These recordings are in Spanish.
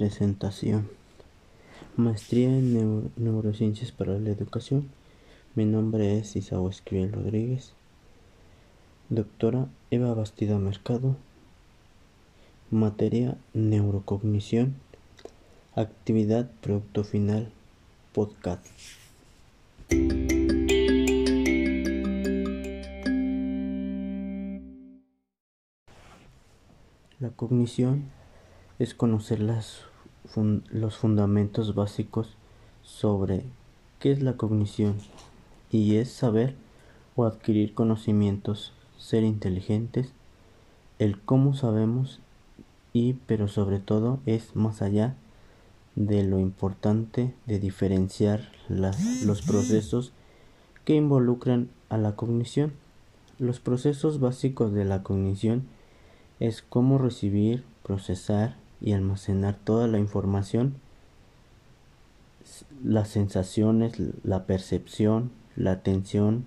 Presentación. Maestría en Neurociencias para la Educación. Mi nombre es Isaú Esquivel Rodríguez. Doctora Eva Bastida Mercado. Materia Neurocognición. Actividad Producto Final. Podcast. La cognición es conocer las, los fundamentos básicos sobre qué es la cognición y es saber o adquirir conocimientos, ser inteligentes, el cómo sabemos y pero sobre todo es más allá de lo importante de diferenciar los procesos que involucran a la cognición. Los procesos básicos de la cognición es cómo recibir, procesar y almacenar toda la información, las sensaciones, la percepción, la atención,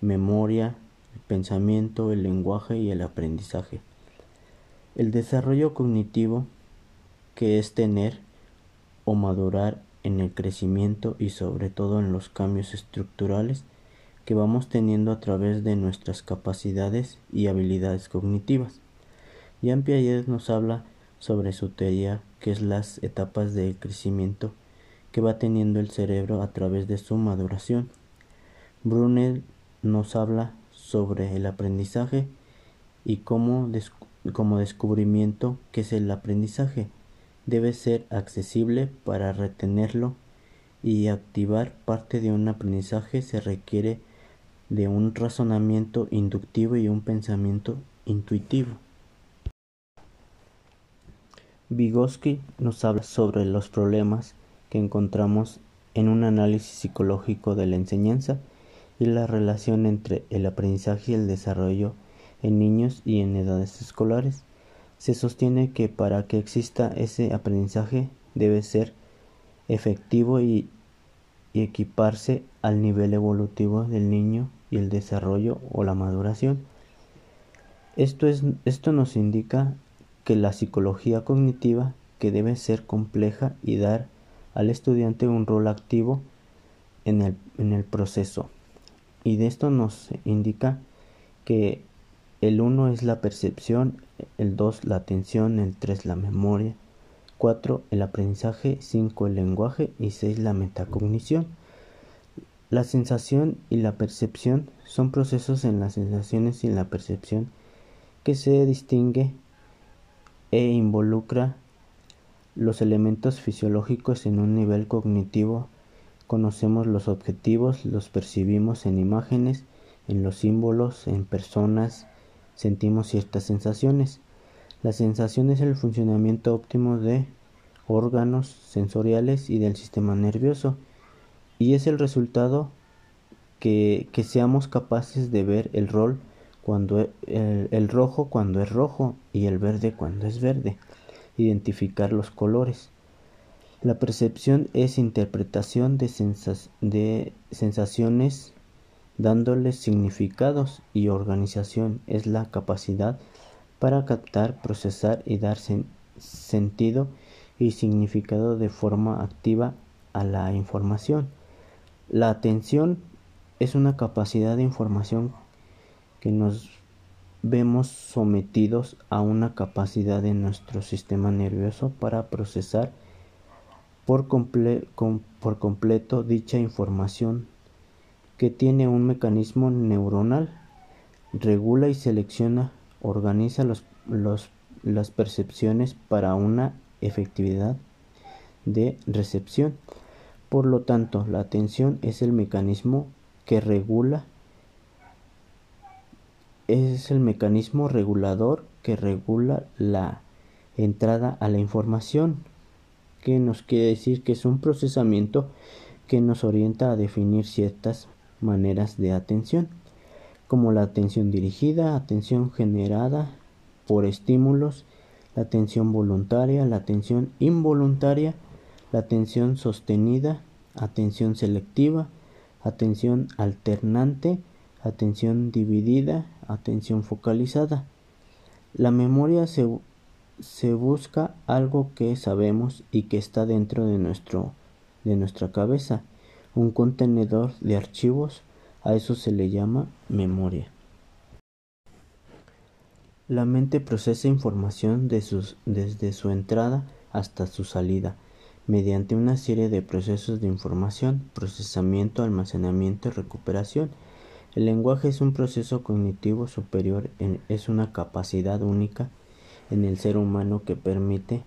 memoria, el pensamiento, el lenguaje y el aprendizaje. El desarrollo cognitivo, que es tener o madurar en el crecimiento y sobre todo en los cambios estructurales que vamos teniendo a través de nuestras capacidades y habilidades cognitivas. Jean Piaget nos habla sobre su teoría, que es las etapas de crecimiento que va teniendo el cerebro a través de su maduración. Brunel nos habla sobre el aprendizaje y cómo como descubrimiento que es el aprendizaje. Debe ser accesible para retenerlo y activar parte de un aprendizaje se requiere de un razonamiento inductivo y un pensamiento intuitivo. Vygotsky nos habla sobre los problemas que encontramos en un análisis psicológico de la enseñanza y la relación entre el aprendizaje y el desarrollo en niños y en edades escolares. Se sostiene que para que exista ese aprendizaje debe ser efectivo y, y equiparse al nivel evolutivo del niño y el desarrollo o la maduración. Esto, es, esto nos indica que la psicología cognitiva que debe ser compleja y dar al estudiante un rol activo en el, en el proceso. Y de esto nos indica que el 1 es la percepción, el 2 la atención, el 3 la memoria, 4 el aprendizaje, 5 el lenguaje y 6 la metacognición. La sensación y la percepción son procesos en las sensaciones y en la percepción que se distingue e involucra los elementos fisiológicos en un nivel cognitivo. Conocemos los objetivos, los percibimos en imágenes, en los símbolos, en personas, sentimos ciertas sensaciones. La sensación es el funcionamiento óptimo de órganos sensoriales y del sistema nervioso y es el resultado que, que seamos capaces de ver el rol cuando e, el, rojo cuando es rojo y el verde cuando es verde. Identificar los colores. La percepción es interpretación de, de sensaciones dándoles significados y organización es la capacidad para captar, procesar y dar sentido y significado de forma activa a la información. La atención es una capacidad de información que nos vemos sometidos a una capacidad de nuestro sistema nervioso para procesar por, completo dicha información que tiene un mecanismo neuronal, regula y selecciona, organiza los, las percepciones para una efectividad de recepción. Por lo tanto, la atención es el mecanismo que regula es el mecanismo regulador que regula la entrada a la información, que nos quiere decir que es un procesamiento que nos orienta a definir ciertas maneras de atención, como la atención dirigida, atención generada por estímulos, la atención voluntaria, la atención involuntaria, la atención sostenida, atención selectiva, atención alternante, atención dividida, atención focalizada. La memoria se, se busca algo que sabemos y que está dentro de, nuestro, de nuestra cabeza, un contenedor de archivos, a eso se le llama memoria. La mente procesa información desde su entrada hasta su salida, mediante una serie de procesos de información, procesamiento, almacenamiento y recuperación. El lenguaje es un proceso cognitivo superior, es una capacidad única en el ser humano que permite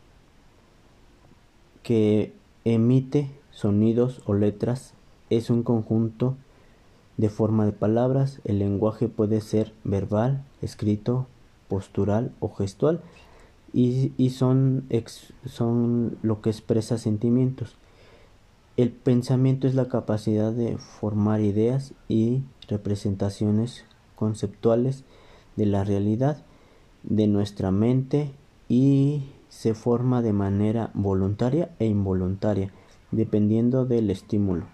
que emite sonidos o letras es un conjunto de forma de palabras. El lenguaje puede ser verbal, escrito, postural o gestual y, son, son lo que expresa sentimientos. El pensamiento es la capacidad de formar ideas y representaciones conceptuales de la realidad de nuestra mente y se forma de manera voluntaria e involuntaria, dependiendo del estímulo.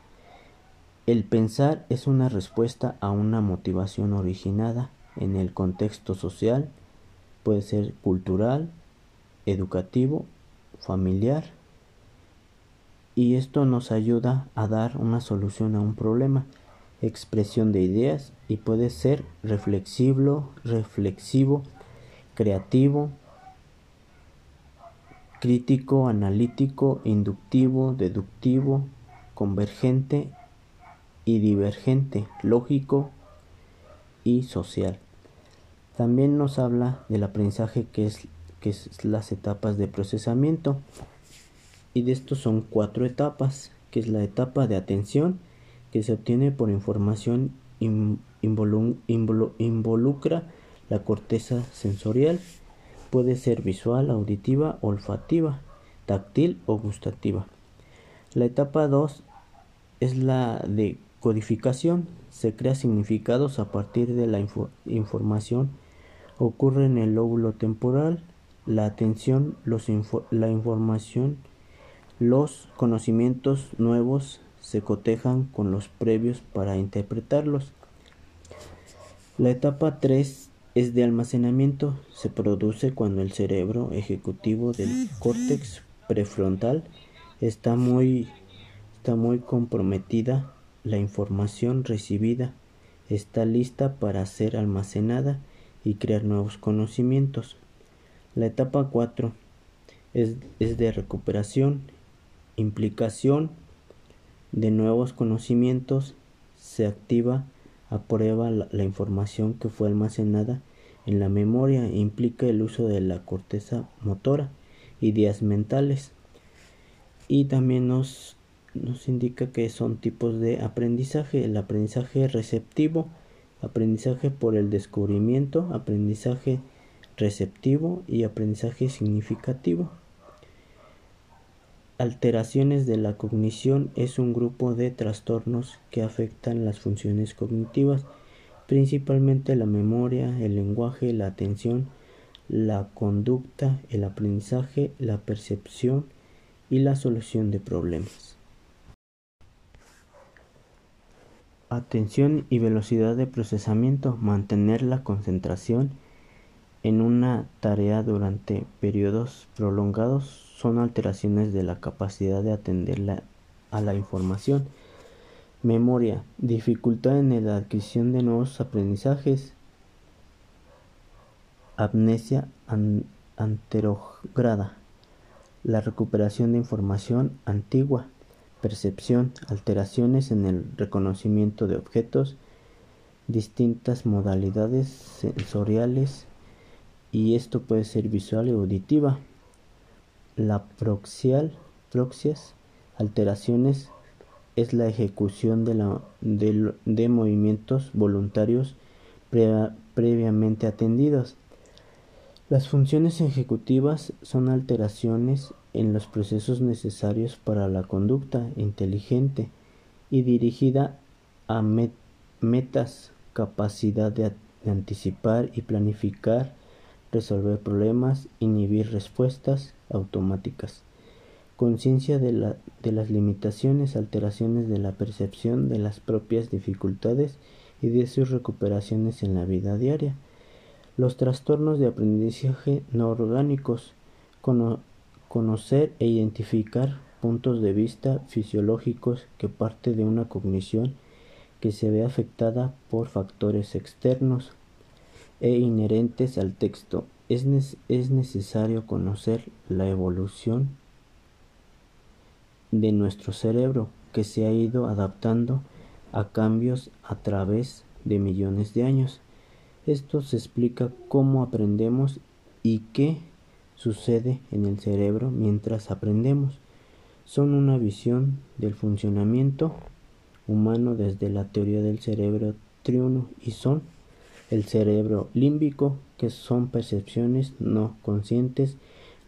El pensar es una respuesta a una motivación originada en el contexto social, puede ser cultural, educativo, familiar, y esto nos ayuda a dar una solución a un problema, expresión de ideas y puede ser reflexivo, reflexivo, creativo, crítico, analítico, inductivo, deductivo, convergente y divergente, lógico y social. También nos habla del aprendizaje que es, que es las etapas de procesamiento y de estos son cuatro etapas, que es la etapa de atención que se obtiene por información involucra la corteza sensorial puede ser visual, auditiva, olfativa, táctil o gustativa. La etapa 2 es la de codificación. Se crea significados a partir de la información. Ocurre en el lóbulo temporal, la atención, la información, los conocimientos nuevos se cotejan con los previos para interpretarlos. La etapa 3 es de almacenamiento se produce cuando el cerebro ejecutivo del córtex prefrontal está muy, está muy comprometida, la información recibida está lista para ser almacenada y crear nuevos conocimientos. La etapa 4 es, es de recuperación, implicación de nuevos conocimientos, se activa aprueba la, la información que fue almacenada en la memoria implica el uso de la corteza motora, ideas mentales y también nos, nos indica que son tipos de aprendizaje, el aprendizaje receptivo, aprendizaje por el descubrimiento, aprendizaje receptivo y aprendizaje significativo. Alteraciones de la cognición es un grupo de trastornos que afectan las funciones cognitivas, principalmente la memoria, el lenguaje, la atención, la conducta, el aprendizaje, la percepción y la solución de problemas. Atención y velocidad de procesamiento. Mantener la concentración en una tarea durante periodos prolongados son alteraciones de la capacidad de atender a la información. Memoria, dificultad en la adquisición de nuevos aprendizajes. Amnesia anterograda, la recuperación de información antigua. Percepción, alteraciones en el reconocimiento de objetos, distintas modalidades sensoriales y esto puede ser visual y auditiva. La proxial, proxias, alteraciones es la ejecución de, la, de, movimientos voluntarios previamente atendidos. Las funciones ejecutivas son alteraciones en los procesos necesarios para la conducta inteligente y dirigida a metas, capacidad de anticipar y planificar resolver problemas, inhibir respuestas automáticas, conciencia de, la, de las limitaciones, alteraciones de la percepción de las propias dificultades y de sus recuperaciones en la vida diaria. Los trastornos de aprendizaje no orgánicos conocer e identificar puntos de vista fisiológicos que parte de una cognición que se ve afectada por factores externos e inherentes al texto. Es, es necesario conocer la evolución de nuestro cerebro que se ha ido adaptando a cambios a través de millones de años. Esto se explica cómo aprendemos y qué sucede en el cerebro mientras aprendemos. Son una visión del funcionamiento humano desde la teoría del cerebro triuno y son el cerebro límbico, que son percepciones no conscientes,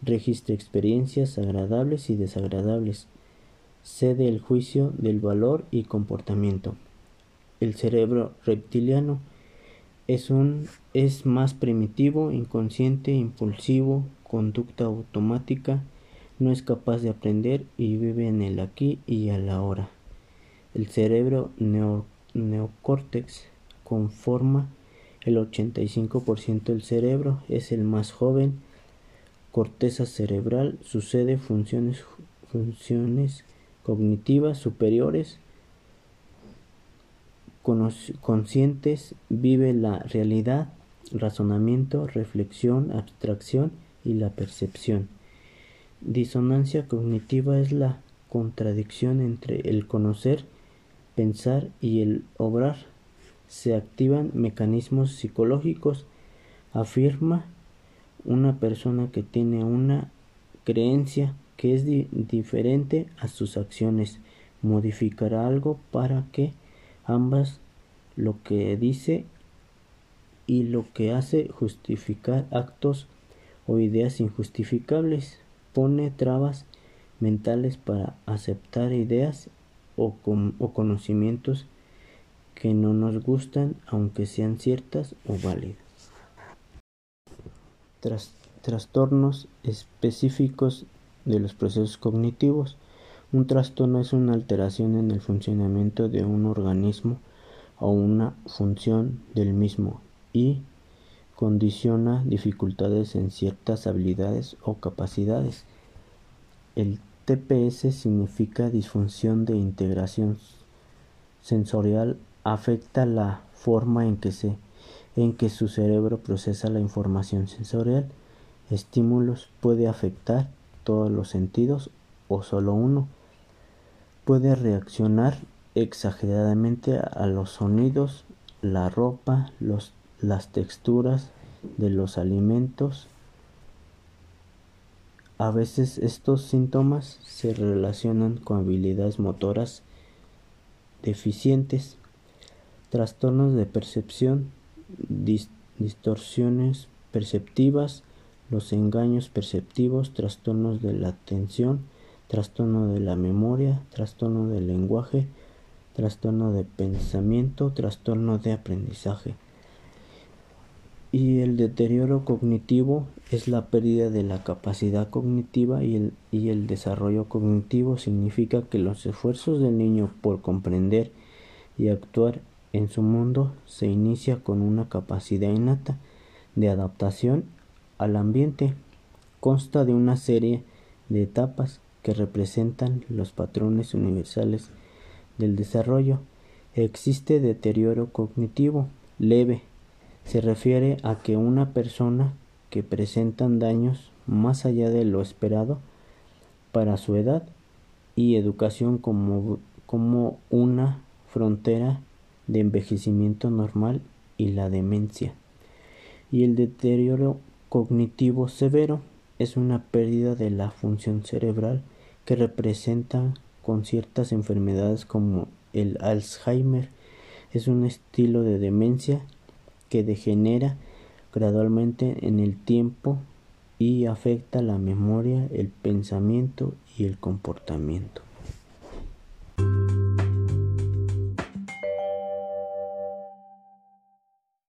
registra experiencias agradables y desagradables, cede el juicio del valor y comportamiento. El cerebro reptiliano es, un, es más primitivo, inconsciente, impulsivo, conducta automática, no es capaz de aprender y vive en el aquí y a la hora. El cerebro neocórtex conforma el 85% del cerebro, es el más joven. Corteza cerebral sucede funciones, funciones cognitivas superiores conscientes, vive la realidad, razonamiento, reflexión, abstracción y la percepción. Disonancia cognitiva es la contradicción entre el conocer, pensar y el obrar. Se activan mecanismos psicológicos, afirma una persona que tiene una creencia que es diferente a sus acciones, modificará algo para que ambas lo que dice y lo que hace justificar actos o ideas injustificables, pone trabas mentales para aceptar ideas o, o conocimientos que no nos gustan aunque sean ciertas o válidas. trastornos específicos de los procesos cognitivos un trastorno es una alteración en el funcionamiento de un organismo o una función del mismo y condiciona dificultades en ciertas habilidades o capacidades. El TPS significa disfunción de integración sensorial, afecta la forma en que, se, en que su cerebro procesa la información sensorial. Estímulos puede afectar todos los sentidos o solo uno puede reaccionar exageradamente a los sonidos, la ropa, los, las texturas de los alimentos. A veces estos síntomas se relacionan con habilidades motoras deficientes, trastornos de percepción, distorsiones perceptivas, los engaños perceptivos, trastornos de la atención, trastorno de la memoria, trastorno del lenguaje, trastorno de pensamiento, trastorno de aprendizaje. Y el deterioro cognitivo es la pérdida de la capacidad cognitiva y el, y el desarrollo cognitivo significa que los esfuerzos del niño por comprender y actuar en su mundo se inicia con una capacidad innata de adaptación al ambiente. Consta de una serie de etapas que representan los patrones universales del desarrollo. Existe deterioro cognitivo leve. Se refiere a que una persona que presentan daños más allá de lo esperado para su edad y educación como, como una frontera de envejecimiento normal y la demencia. Y el deterioro cognitivo severo es una pérdida de la función cerebral que representa con ciertas enfermedades como el Alzheimer. Es un estilo de demencia que degenera gradualmente en el tiempo y afecta la memoria, el pensamiento y el comportamiento.